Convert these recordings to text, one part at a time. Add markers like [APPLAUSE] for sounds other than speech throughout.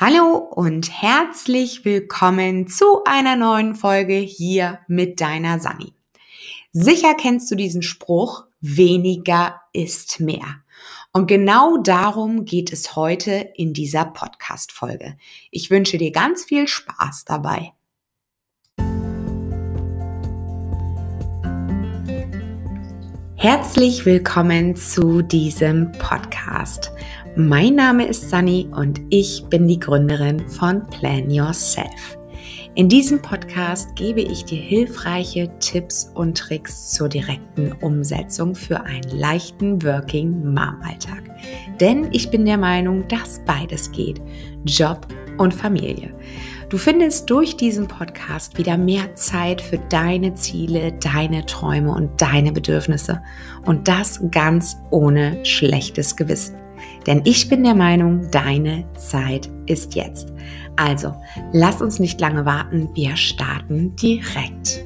Hallo und herzlich willkommen zu einer neuen Folge hier mit deiner Sani. Sicher kennst du diesen Spruch, weniger ist mehr. Und genau darum geht es heute in dieser Podcast-Folge. Ich wünsche dir ganz viel Spaß dabei. Herzlich willkommen zu diesem Podcast. Mein Name ist Sunny und ich bin die Gründerin von Plan Yourself. In diesem Podcast gebe ich dir hilfreiche Tipps und Tricks zur direkten Umsetzung für einen leichten Working Mom Alltag. Denn ich bin der Meinung, dass beides geht. Job und Familie. Du findest durch diesen Podcast wieder mehr Zeit für deine Ziele, deine Träume und deine Bedürfnisse. Und das ganz ohne schlechtes Gewissen. Denn ich bin der Meinung, deine Zeit ist jetzt. Also, lass uns nicht lange warten, wir starten direkt.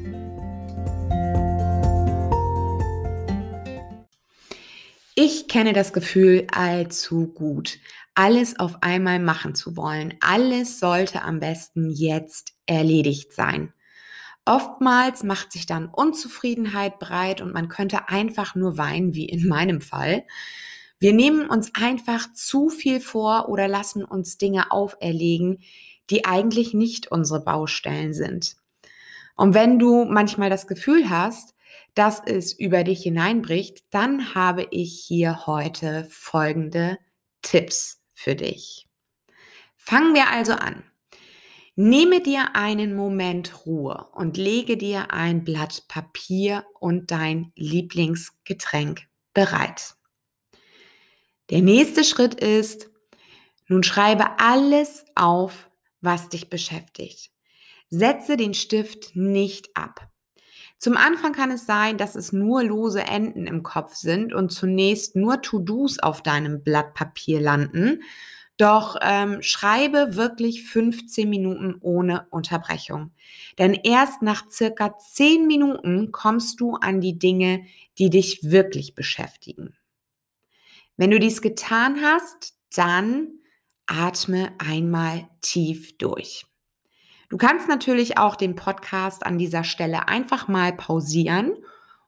Ich kenne das Gefühl allzu gut, alles auf einmal machen zu wollen. Alles sollte am besten jetzt erledigt sein. Oftmals macht sich dann Unzufriedenheit breit und man könnte einfach nur weinen, wie in meinem Fall. Wir nehmen uns einfach zu viel vor oder lassen uns Dinge auferlegen, die eigentlich nicht unsere Baustellen sind. Und wenn du manchmal das Gefühl hast, dass es über dich hineinbricht, dann habe ich hier heute folgende Tipps für dich. Fangen wir also an. Nehme dir einen Moment Ruhe und lege dir ein Blatt Papier und dein Lieblingsgetränk bereit. Der nächste Schritt ist, nun schreibe alles auf, was dich beschäftigt. Setze den Stift nicht ab. Zum Anfang kann es sein, dass es nur lose Enden im Kopf sind und zunächst nur To-Dos auf deinem Blatt Papier landen. Doch ähm, schreibe wirklich 15 Minuten ohne Unterbrechung. Denn erst nach circa 10 Minuten kommst du an die Dinge, die dich wirklich beschäftigen. Wenn du dies getan hast, dann atme einmal tief durch. Du kannst natürlich auch den Podcast an dieser Stelle einfach mal pausieren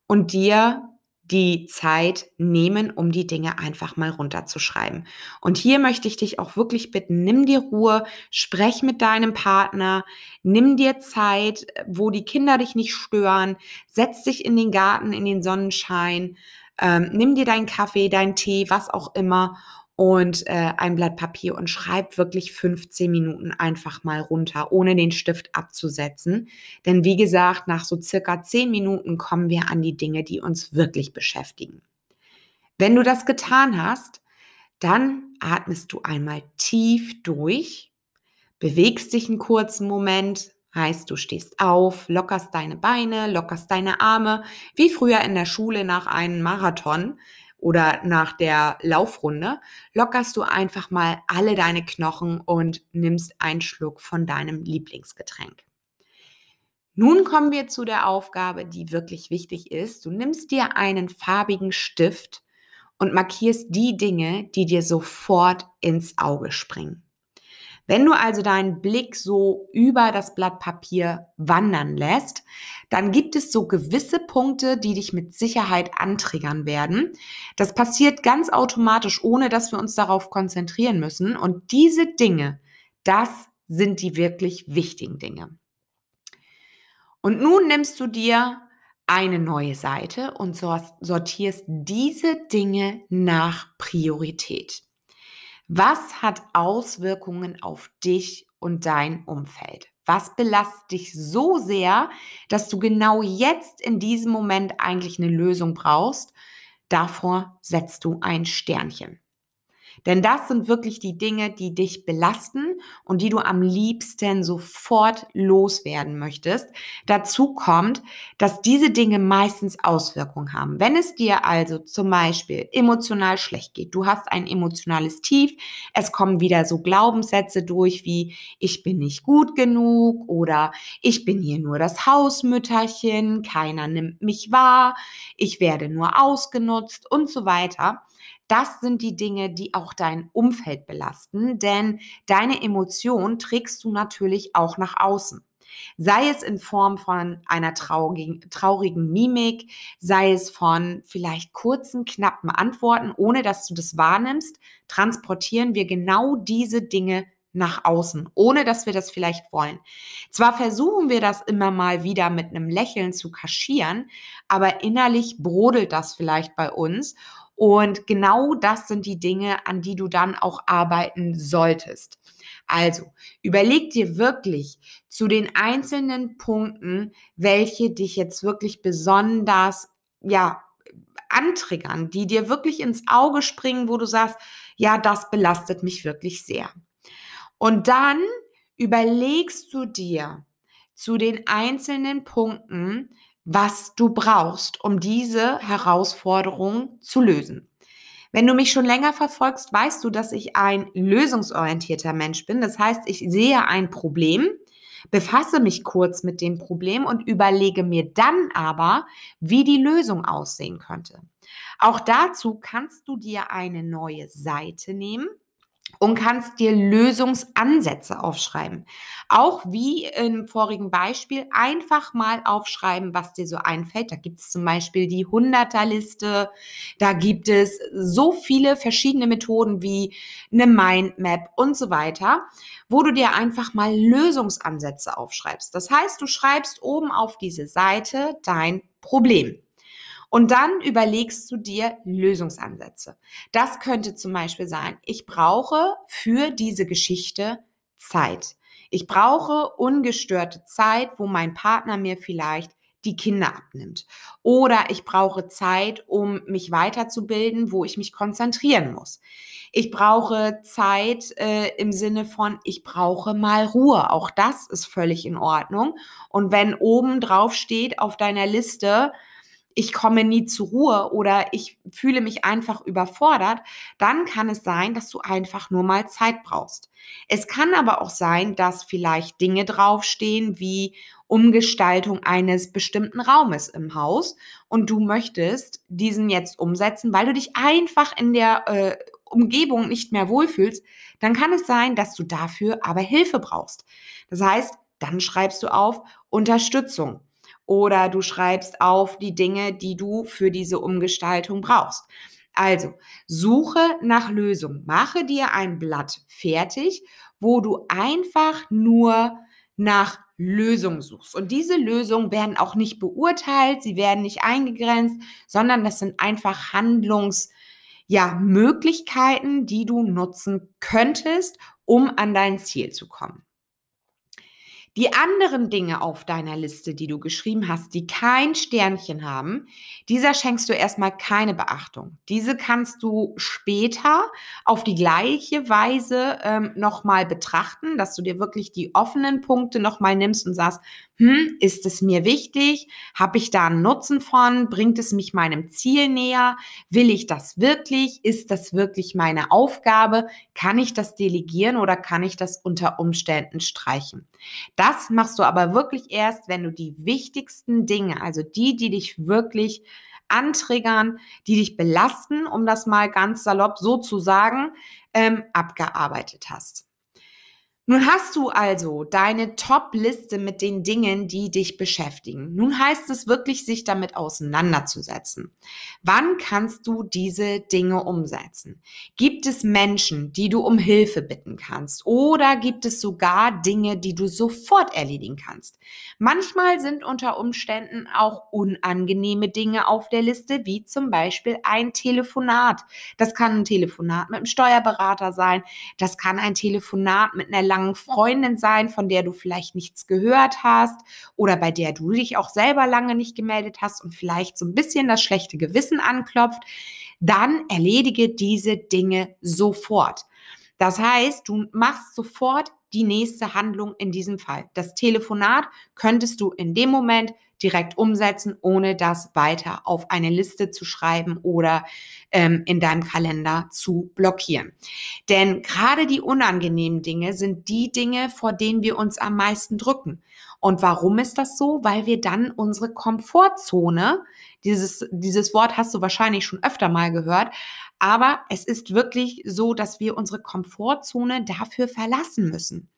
und dir die Zeit nehmen, um die Dinge einfach mal runterzuschreiben. Und hier möchte ich dich auch wirklich bitten, nimm dir Ruhe, sprech mit deinem Partner, nimm dir Zeit, wo die Kinder dich nicht stören, setz dich in den Garten, in den Sonnenschein, ähm, nimm dir deinen Kaffee, deinen Tee, was auch immer und äh, ein Blatt Papier und schreib wirklich 15 Minuten einfach mal runter, ohne den Stift abzusetzen. Denn wie gesagt, nach so circa 10 Minuten kommen wir an die Dinge, die uns wirklich beschäftigen. Wenn du das getan hast, dann atmest du einmal tief durch, bewegst dich einen kurzen Moment, Heißt, du stehst auf, lockerst deine Beine, lockerst deine Arme, wie früher in der Schule nach einem Marathon oder nach der Laufrunde, lockerst du einfach mal alle deine Knochen und nimmst einen Schluck von deinem Lieblingsgetränk. Nun kommen wir zu der Aufgabe, die wirklich wichtig ist. Du nimmst dir einen farbigen Stift und markierst die Dinge, die dir sofort ins Auge springen. Wenn du also deinen Blick so über das Blatt Papier wandern lässt, dann gibt es so gewisse Punkte, die dich mit Sicherheit antriggern werden. Das passiert ganz automatisch, ohne dass wir uns darauf konzentrieren müssen. Und diese Dinge, das sind die wirklich wichtigen Dinge. Und nun nimmst du dir eine neue Seite und sortierst diese Dinge nach Priorität. Was hat Auswirkungen auf dich und dein Umfeld? Was belastet dich so sehr, dass du genau jetzt in diesem Moment eigentlich eine Lösung brauchst? Davor setzt du ein Sternchen. Denn das sind wirklich die Dinge, die dich belasten und die du am liebsten sofort loswerden möchtest. Dazu kommt, dass diese Dinge meistens Auswirkungen haben. Wenn es dir also zum Beispiel emotional schlecht geht, du hast ein emotionales Tief, es kommen wieder so Glaubenssätze durch wie ich bin nicht gut genug oder ich bin hier nur das Hausmütterchen, keiner nimmt mich wahr, ich werde nur ausgenutzt und so weiter das sind die Dinge, die auch dein Umfeld belasten, denn deine Emotionen trägst du natürlich auch nach außen. Sei es in Form von einer traurigen, traurigen Mimik, sei es von vielleicht kurzen, knappen Antworten, ohne dass du das wahrnimmst, transportieren wir genau diese Dinge nach außen, ohne dass wir das vielleicht wollen. Zwar versuchen wir das immer mal wieder mit einem Lächeln zu kaschieren, aber innerlich brodelt das vielleicht bei uns. Und genau das sind die Dinge, an die du dann auch arbeiten solltest. Also, überleg dir wirklich zu den einzelnen Punkten, welche dich jetzt wirklich besonders, ja, antriggern, die dir wirklich ins Auge springen, wo du sagst, ja, das belastet mich wirklich sehr. Und dann überlegst du dir zu den einzelnen Punkten, was du brauchst, um diese Herausforderung zu lösen. Wenn du mich schon länger verfolgst, weißt du, dass ich ein lösungsorientierter Mensch bin. Das heißt, ich sehe ein Problem, befasse mich kurz mit dem Problem und überlege mir dann aber, wie die Lösung aussehen könnte. Auch dazu kannst du dir eine neue Seite nehmen und kannst dir Lösungsansätze aufschreiben. Auch wie im vorigen Beispiel einfach mal aufschreiben, was dir so einfällt. Da gibt es zum Beispiel die 100er-Liste, da gibt es so viele verschiedene Methoden wie eine Mindmap und so weiter, wo du dir einfach mal Lösungsansätze aufschreibst. Das heißt, du schreibst oben auf diese Seite dein Problem. Und dann überlegst du dir Lösungsansätze. Das könnte zum Beispiel sein, ich brauche für diese Geschichte Zeit. Ich brauche ungestörte Zeit, wo mein Partner mir vielleicht die Kinder abnimmt. Oder ich brauche Zeit, um mich weiterzubilden, wo ich mich konzentrieren muss. Ich brauche Zeit äh, im Sinne von, ich brauche mal Ruhe. Auch das ist völlig in Ordnung. Und wenn oben drauf steht auf deiner Liste, ich komme nie zur Ruhe oder ich fühle mich einfach überfordert, dann kann es sein, dass du einfach nur mal Zeit brauchst. Es kann aber auch sein, dass vielleicht Dinge draufstehen wie Umgestaltung eines bestimmten Raumes im Haus und du möchtest diesen jetzt umsetzen, weil du dich einfach in der äh, Umgebung nicht mehr wohlfühlst, dann kann es sein, dass du dafür aber Hilfe brauchst. Das heißt, dann schreibst du auf Unterstützung oder du schreibst auf die Dinge, die du für diese Umgestaltung brauchst. Also, suche nach Lösungen. Mache dir ein Blatt fertig, wo du einfach nur nach Lösungen suchst. Und diese Lösungen werden auch nicht beurteilt, sie werden nicht eingegrenzt, sondern das sind einfach Handlungs, ja, die du nutzen könntest, um an dein Ziel zu kommen. Die anderen Dinge auf deiner Liste, die du geschrieben hast, die kein Sternchen haben, dieser schenkst du erstmal keine Beachtung. Diese kannst du später auf die gleiche Weise ähm, nochmal betrachten, dass du dir wirklich die offenen Punkte nochmal nimmst und sagst, hm, ist es mir wichtig? Habe ich da einen Nutzen von? Bringt es mich meinem Ziel näher? Will ich das wirklich? Ist das wirklich meine Aufgabe? Kann ich das delegieren oder kann ich das unter Umständen streichen? Das machst du aber wirklich erst, wenn du die wichtigsten Dinge, also die, die dich wirklich antriggern, die dich belasten, um das mal ganz salopp so zu sagen, ähm, abgearbeitet hast. Nun hast du also deine Top-Liste mit den Dingen, die dich beschäftigen. Nun heißt es wirklich, sich damit auseinanderzusetzen. Wann kannst du diese Dinge umsetzen? Gibt es Menschen, die du um Hilfe bitten kannst? Oder gibt es sogar Dinge, die du sofort erledigen kannst? Manchmal sind unter Umständen auch unangenehme Dinge auf der Liste, wie zum Beispiel ein Telefonat. Das kann ein Telefonat mit einem Steuerberater sein. Das kann ein Telefonat mit einer langen Freundin sein, von der du vielleicht nichts gehört hast oder bei der du dich auch selber lange nicht gemeldet hast und vielleicht so ein bisschen das schlechte Gewissen anklopft, dann erledige diese Dinge sofort. Das heißt, du machst sofort die nächste Handlung in diesem Fall. Das Telefonat könntest du in dem Moment direkt umsetzen, ohne das weiter auf eine Liste zu schreiben oder ähm, in deinem Kalender zu blockieren. Denn gerade die unangenehmen Dinge sind die Dinge, vor denen wir uns am meisten drücken. Und warum ist das so? Weil wir dann unsere Komfortzone, dieses, dieses Wort hast du wahrscheinlich schon öfter mal gehört, Aber es ist wirklich so, dass wir unsere Komfortzone dafür verlassen müssen.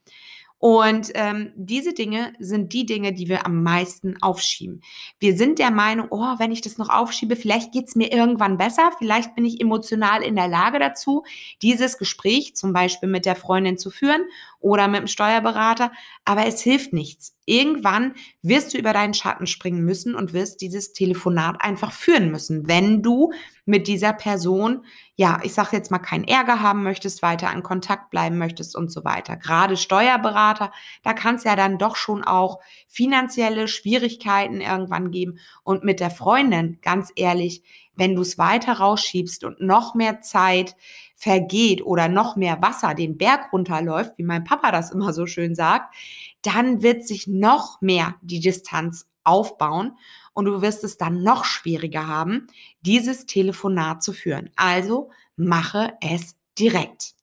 Und ähm, diese Dinge sind die Dinge, die wir am meisten aufschieben. Wir sind der Meinung, oh, wenn ich das noch aufschiebe, vielleicht geht's mir irgendwann besser, vielleicht bin ich emotional in der Lage dazu, dieses Gespräch zum Beispiel mit der Freundin zu führen oder mit dem Steuerberater, aber es hilft nichts. Irgendwann wirst du über deinen Schatten springen müssen und wirst dieses Telefonat einfach führen müssen, wenn du mit dieser Person, ja, ich sage jetzt mal, keinen Ärger haben möchtest, weiter in Kontakt bleiben möchtest und so weiter. Gerade Steuerberater, da kann es ja dann doch schon auch finanzielle Schwierigkeiten irgendwann geben. Und mit der Freundin, ganz ehrlich, wenn du es weiter rausschiebst und noch mehr Zeit vergeht oder noch mehr Wasser den Berg runterläuft, wie mein Papa das immer so schön sagt, dann wird sich noch mehr die Distanz aufbauen und du wirst es dann noch schwieriger haben, dieses Telefonat zu führen. Also mache es direkt.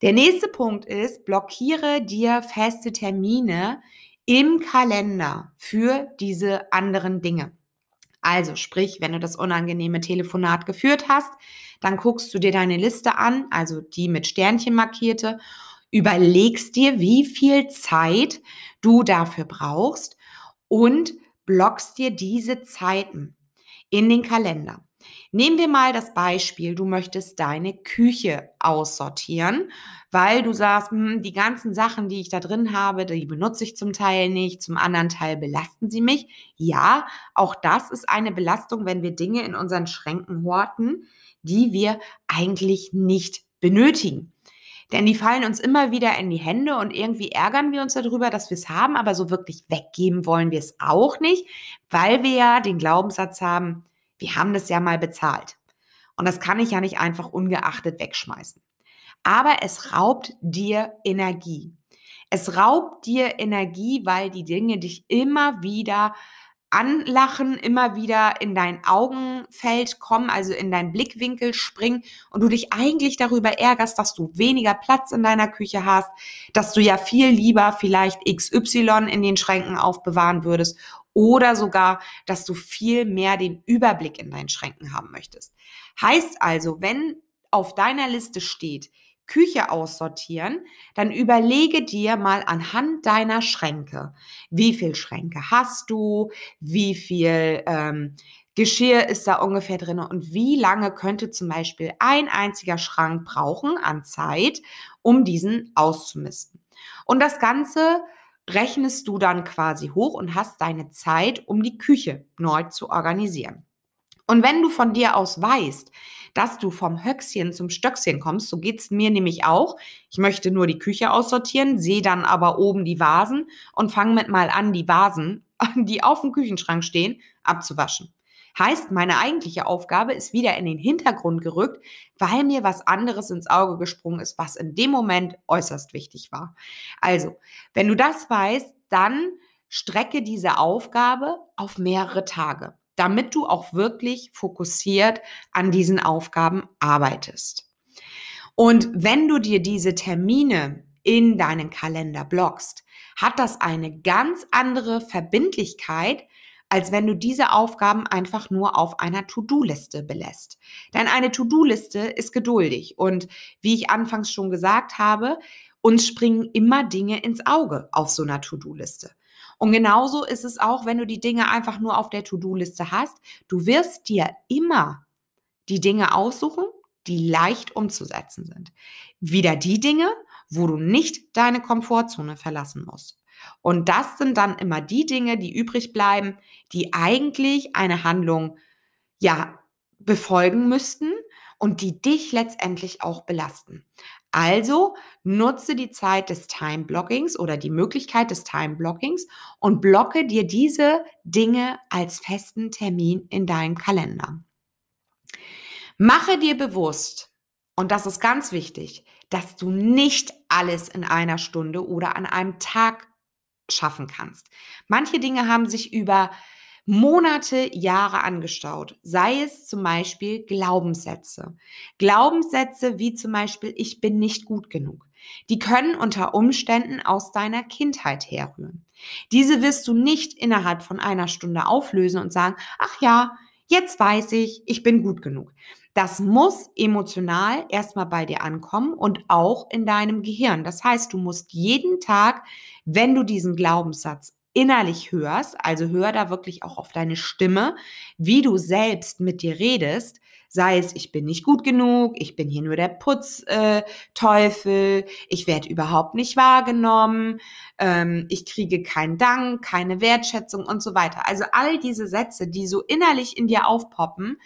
Der nächste Punkt ist, blockiere dir feste Termine im Kalender für diese anderen Dinge. Also sprich, wenn du das unangenehme Telefonat geführt hast, dann guckst du dir deine Liste an, also die mit Sternchen markierte, überlegst dir, wie viel Zeit du dafür brauchst und blockst dir diese Zeiten in den Kalender. Nehmen wir mal das Beispiel, du möchtest deine Küche aussortieren, weil du sagst, hm, die ganzen Sachen, die ich da drin habe, die benutze ich zum Teil nicht, zum anderen Teil belasten sie mich. Ja, auch das ist eine Belastung, wenn wir Dinge in unseren Schränken horten, die wir eigentlich nicht benötigen. Denn die fallen uns immer wieder in die Hände und irgendwie ärgern wir uns darüber, dass wir es haben, aber so wirklich weggeben wollen wir es auch nicht, weil wir ja den Glaubenssatz haben, wir haben das ja mal bezahlt. Und das kann ich ja nicht einfach ungeachtet wegschmeißen. Aber es raubt dir Energie. Es raubt dir Energie, weil die Dinge dich immer wieder anlachen, immer wieder in dein Augenfeld kommen, also in deinen Blickwinkel springen und du dich eigentlich darüber ärgerst, dass du weniger Platz in deiner Küche hast, dass du ja viel lieber vielleicht XY in den Schränken aufbewahren würdest oder sogar, dass du viel mehr den Überblick in deinen Schränken haben möchtest. Heißt also, wenn auf deiner Liste steht, Küche aussortieren, dann überlege dir mal anhand deiner Schränke, wie viel Schränke hast du, wie viel ähm, Geschirr ist da ungefähr drin und wie lange könnte zum Beispiel ein einziger Schrank brauchen an Zeit, um diesen auszumisten. Und das Ganze rechnest du dann quasi hoch und hast deine Zeit, um die Küche neu zu organisieren. Und wenn du von dir aus weißt, dass du vom Höchstchen zum Stöckchen kommst, so geht's mir nämlich auch. Ich möchte nur die Küche aussortieren, sehe dann aber oben die Vasen und fange mit mal an, die Vasen, [LAUGHS] die auf dem Küchenschrank stehen, abzuwaschen. Heißt, meine eigentliche Aufgabe ist wieder in den Hintergrund gerückt, weil mir was anderes ins Auge gesprungen ist, was in dem Moment äußerst wichtig war. Also, wenn du das weißt, dann strecke diese Aufgabe auf mehrere Tage, damit du auch wirklich fokussiert an diesen Aufgaben arbeitest. Und wenn du dir diese Termine in deinen Kalender blockst, hat das eine ganz andere Verbindlichkeit, als wenn du diese Aufgaben einfach nur auf einer To-Do-Liste belässt. Denn eine To-Do-Liste ist geduldig und wie ich anfangs schon gesagt habe, uns springen immer Dinge ins Auge auf so einer To-Do-Liste. Und genauso ist es auch, wenn du die Dinge einfach nur auf der To-Do-Liste hast. Du wirst dir immer die Dinge aussuchen, die leicht umzusetzen sind. Wieder die Dinge, wo du nicht deine Komfortzone verlassen musst. Und das sind dann immer die Dinge, die übrig bleiben, die eigentlich eine Handlung ja befolgen müssten und die dich letztendlich auch belasten. Also nutze die Zeit des Time-Blockings oder die Möglichkeit des Time-Blockings und blocke dir diese Dinge als festen Termin in deinem Kalender. Mache dir bewusst, und das ist ganz wichtig, dass du nicht alles in einer Stunde oder an einem Tag schaffen kannst. Manche Dinge haben sich über Monate, Jahre angestaut. Sei es zum Beispiel Glaubenssätze. Glaubenssätze wie zum Beispiel, ich bin nicht gut genug. Die können unter Umständen aus deiner Kindheit herrühren. Diese wirst du nicht innerhalb von einer Stunde auflösen und sagen, ach ja, jetzt weiß ich, ich bin gut genug. Das muss emotional erstmal bei dir ankommen und auch in deinem Gehirn. Das heißt, du musst jeden Tag, wenn du diesen Glaubenssatz innerlich hörst, also hör da wirklich auch auf deine Stimme, wie du selbst mit dir redest, sei es, ich bin nicht gut genug, ich bin hier nur der Putzteufel, äh, ich werde überhaupt nicht wahrgenommen, ähm, ich kriege keinen Dank, keine Wertschätzung und so weiter. Also all diese Sätze, die so innerlich in dir aufpoppen,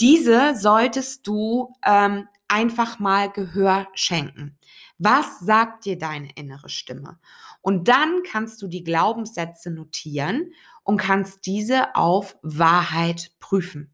diese solltest du ähm, einfach mal Gehör schenken. Was sagt dir deine innere Stimme? Und dann kannst du die Glaubenssätze notieren und kannst diese auf Wahrheit prüfen.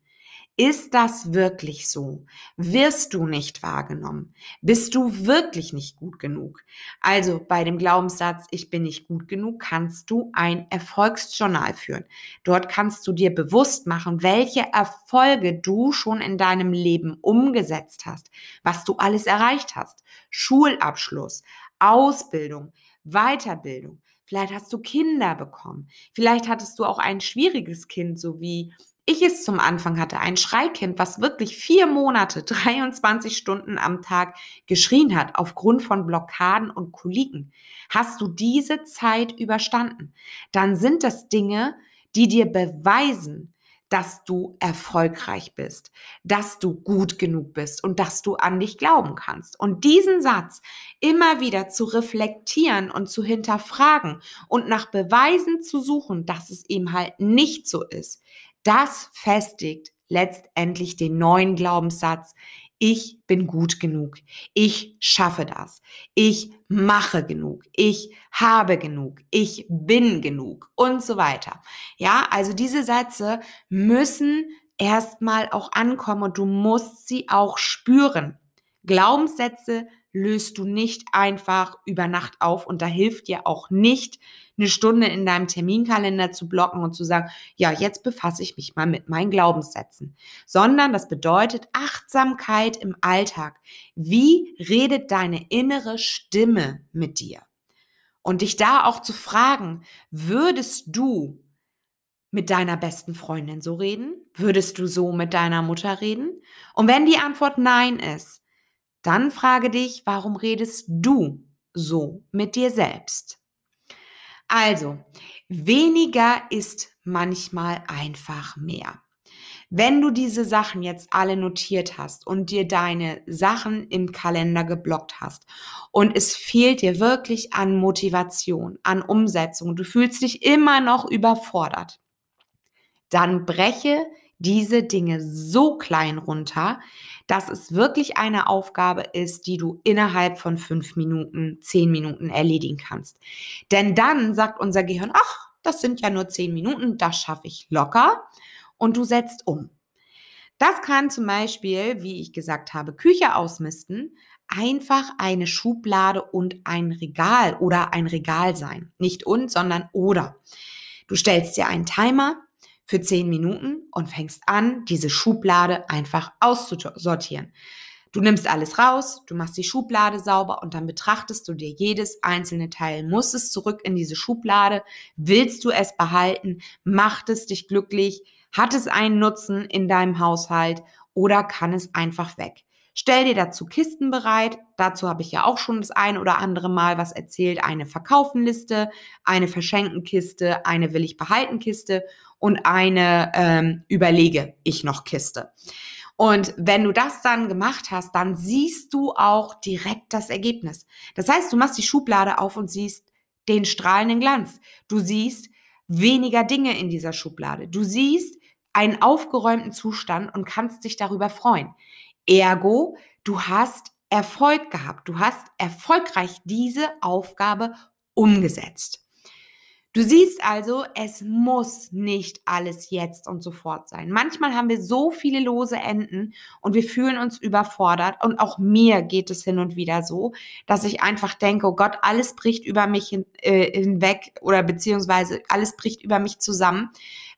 Ist das wirklich so? Wirst du nicht wahrgenommen? Bist du wirklich nicht gut genug? Also bei dem Glaubenssatz, ich bin nicht gut genug, kannst du ein Erfolgsjournal führen. Dort kannst du dir bewusst machen, welche Erfolge du schon in deinem Leben umgesetzt hast, was du alles erreicht hast. Schulabschluss, Ausbildung, Weiterbildung. Vielleicht hast du Kinder bekommen. Vielleicht hattest du auch ein schwieriges Kind, so wie ich es zum Anfang hatte, ein Schreikind, was wirklich vier Monate, [LAUGHS] 23 Stunden am Tag geschrien hat aufgrund von Blockaden und Koliken, hast du diese Zeit überstanden, dann sind das Dinge, die dir beweisen, dass du erfolgreich bist, dass du gut genug bist und dass du an dich glauben kannst. Und diesen Satz immer wieder zu reflektieren und zu hinterfragen und nach Beweisen zu suchen, dass es eben halt nicht so ist, das festigt letztendlich den neuen Glaubenssatz, ich bin gut genug, ich schaffe das, ich mache genug, ich habe genug, ich bin genug und so weiter. Ja, also diese Sätze müssen erstmal auch ankommen und du musst sie auch spüren. Glaubenssätze löst du nicht einfach über Nacht auf und da hilft dir auch nicht, eine Stunde in deinem Terminkalender zu blocken und zu sagen, ja, jetzt befasse ich mich mal mit meinen Glaubenssätzen, sondern das bedeutet Achtsamkeit im Alltag. Wie redet deine innere Stimme mit dir? Und dich da auch zu fragen, würdest du mit deiner besten Freundin so reden? Würdest du so mit deiner Mutter reden? Und wenn die Antwort nein ist, dann frage dich, warum redest du so mit dir selbst? Also, weniger ist manchmal einfach mehr. Wenn du diese Sachen jetzt alle notiert hast und dir deine Sachen im Kalender geblockt hast und es fehlt dir wirklich an Motivation, an Umsetzung, du fühlst dich immer noch überfordert, dann breche diese Dinge so klein runter, dass es wirklich eine Aufgabe ist, die du innerhalb von fünf Minuten, zehn Minuten erledigen kannst. Denn dann sagt unser Gehirn, ach, das sind ja nur zehn Minuten, das schaffe ich locker und du setzt um. Das kann zum Beispiel, wie ich gesagt habe, Küche ausmisten, einfach eine Schublade und ein Regal oder ein Regal sein. Nicht und, sondern oder. Du stellst dir einen Timer, für zehn Minuten und fängst an, diese Schublade einfach auszusortieren. Du nimmst alles raus, du machst die Schublade sauber und dann betrachtest du dir jedes einzelne Teil. Muss es zurück in diese Schublade? Willst du es behalten? Macht es dich glücklich? Hat es einen Nutzen in deinem Haushalt oder kann es einfach weg? Stell dir dazu Kisten bereit. Dazu habe ich ja auch schon das ein oder andere Mal was erzählt. Eine Verkaufenliste, eine Verschenkenkiste, eine Will ich behalten Kiste und eine ähm, Überlege ich noch Kiste. Und wenn du das dann gemacht hast, dann siehst du auch direkt das Ergebnis. Das heißt, du machst die Schublade auf und siehst den strahlenden Glanz. Du siehst weniger Dinge in dieser Schublade. Du siehst einen aufgeräumten Zustand und kannst dich darüber freuen. Ergo, du hast Erfolg gehabt. Du hast erfolgreich diese Aufgabe umgesetzt. Du siehst also, es muss nicht alles jetzt und sofort sein. Manchmal haben wir so viele lose Enden und wir fühlen uns überfordert. Und auch mir geht es hin und wieder so, dass ich einfach denke, oh Gott, alles bricht über mich hin, äh, hinweg oder beziehungsweise alles bricht über mich zusammen,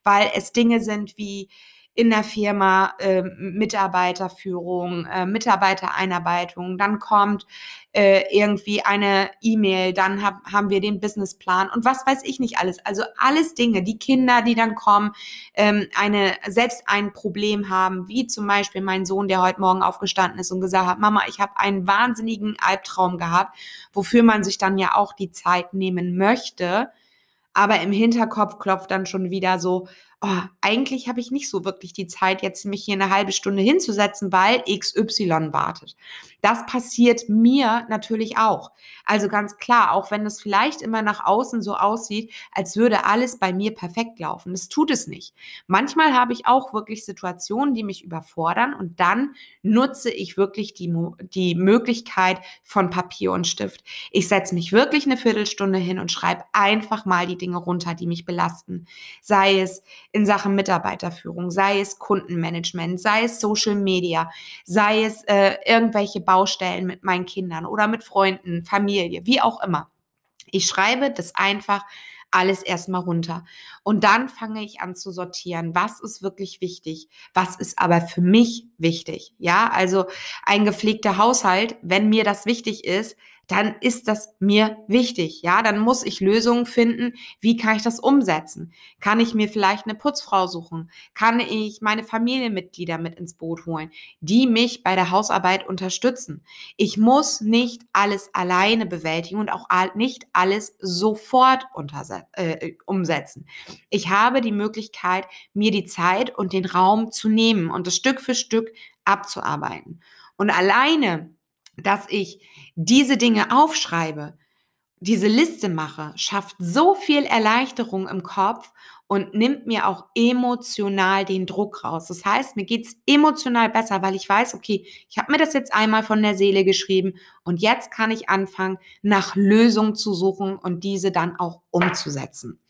weil es Dinge sind wie, in der Firma äh, Mitarbeiterführung, äh, Mitarbeitereinarbeitung, dann kommt äh, irgendwie eine E-Mail, dann hab, haben wir den Businessplan und was weiß ich nicht alles. Also alles Dinge, die Kinder, die dann kommen, ähm, eine selbst ein Problem haben, wie zum Beispiel mein Sohn, der heute Morgen aufgestanden ist und gesagt hat, Mama, ich habe einen wahnsinnigen Albtraum gehabt, wofür man sich dann ja auch die Zeit nehmen möchte. Aber im Hinterkopf klopft dann schon wieder so, oh, eigentlich habe ich nicht so wirklich die Zeit, jetzt mich hier eine halbe Stunde hinzusetzen, weil XY wartet. Das passiert mir natürlich auch. Also ganz klar, auch wenn es vielleicht immer nach außen so aussieht, als würde alles bei mir perfekt laufen. Das tut es nicht. Manchmal habe ich auch wirklich Situationen, die mich überfordern und dann nutze ich wirklich die, die Möglichkeit von Papier und Stift. Ich setze mich wirklich eine Viertelstunde hin und schreibe einfach mal die Dinge runter, die mich belasten. Sei es in Sachen Mitarbeiterführung, sei es Kundenmanagement, sei es Social Media, sei es äh, irgendwelche Baustellen mit meinen Kindern oder mit Freunden, Familie, wie auch immer. Ich schreibe das einfach alles erstmal runter. Und dann fange ich an zu sortieren, was ist wirklich wichtig, was ist aber für mich wichtig. Ja, also ein gepflegter Haushalt, wenn mir das wichtig ist, dann ist das mir wichtig. Ja, dann muss ich Lösungen finden. Wie kann ich das umsetzen? Kann ich mir vielleicht eine Putzfrau suchen? Kann ich meine Familienmitglieder mit ins Boot holen, die mich bei der Hausarbeit unterstützen? Ich muss nicht alles alleine bewältigen und auch nicht alles sofort äh, umsetzen. Ich habe die Möglichkeit, mir die Zeit und den Raum zu nehmen und es Stück für Stück abzuarbeiten. Und alleine dass ich diese Dinge aufschreibe, diese Liste mache, schafft so viel Erleichterung im Kopf und nimmt mir auch emotional den Druck raus. Das heißt, mir geht's emotional besser, weil ich weiß, okay, ich habe mir das jetzt einmal von der Seele geschrieben und jetzt kann ich anfangen, nach Lösungen zu suchen und diese dann auch umzusetzen.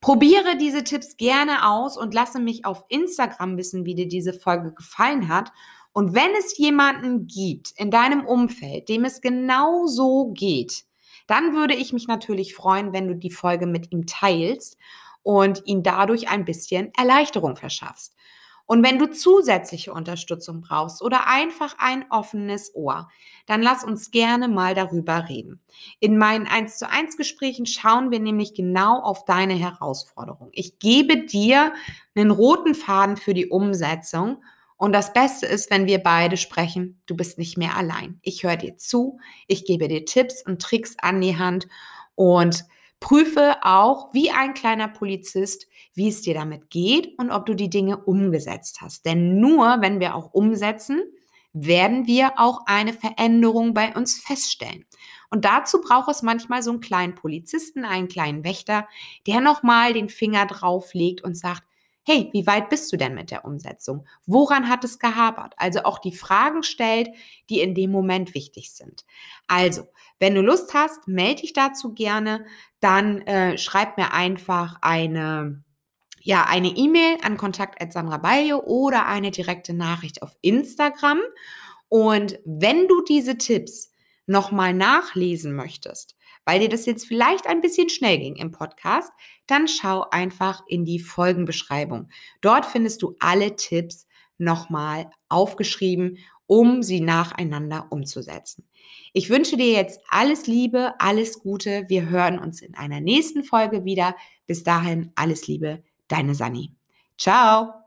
Probiere diese Tipps gerne aus und lasse mich auf Instagram wissen, wie dir diese Folge gefallen hat. Und wenn es jemanden gibt in deinem Umfeld, dem es genau so geht, dann würde ich mich natürlich freuen, wenn du die Folge mit ihm teilst und ihn dadurch ein bisschen Erleichterung verschaffst. Und wenn du zusätzliche Unterstützung brauchst oder einfach ein offenes Ohr, dann lass uns gerne mal darüber reden. In meinen 1 zu 1 Gesprächen schauen wir nämlich genau auf deine Herausforderung. Ich gebe dir einen roten Faden für die Umsetzung und das Beste ist, wenn wir beide sprechen, du bist nicht mehr allein. Ich höre dir zu, ich gebe dir Tipps und Tricks an die Hand und prüfe auch wie ein kleiner Polizist, wie es dir damit geht und ob du die Dinge umgesetzt hast. Denn nur wenn wir auch umsetzen, werden wir auch eine Veränderung bei uns feststellen. Und dazu braucht es manchmal so einen kleinen Polizisten, einen kleinen Wächter, der nochmal den Finger drauf legt und sagt, hey, wie weit bist du denn mit der Umsetzung? Woran hat es gehapert? Also auch die Fragen stellt, die in dem Moment wichtig sind. Also, wenn du Lust hast, melde dich dazu gerne, dann äh, schreib mir einfach eine ja, eine E-Mail an kontakt.sandrabayo oder eine direkte Nachricht auf Instagram. Und wenn du diese Tipps nochmal nachlesen möchtest, weil dir das jetzt vielleicht ein bisschen schnell ging im Podcast, dann schau einfach in die Folgenbeschreibung. Dort findest du alle Tipps nochmal aufgeschrieben, um sie nacheinander umzusetzen. Ich wünsche dir jetzt alles Liebe, alles Gute. Wir hören uns in einer nächsten Folge wieder. Bis dahin alles Liebe, deine Sani. Ciao.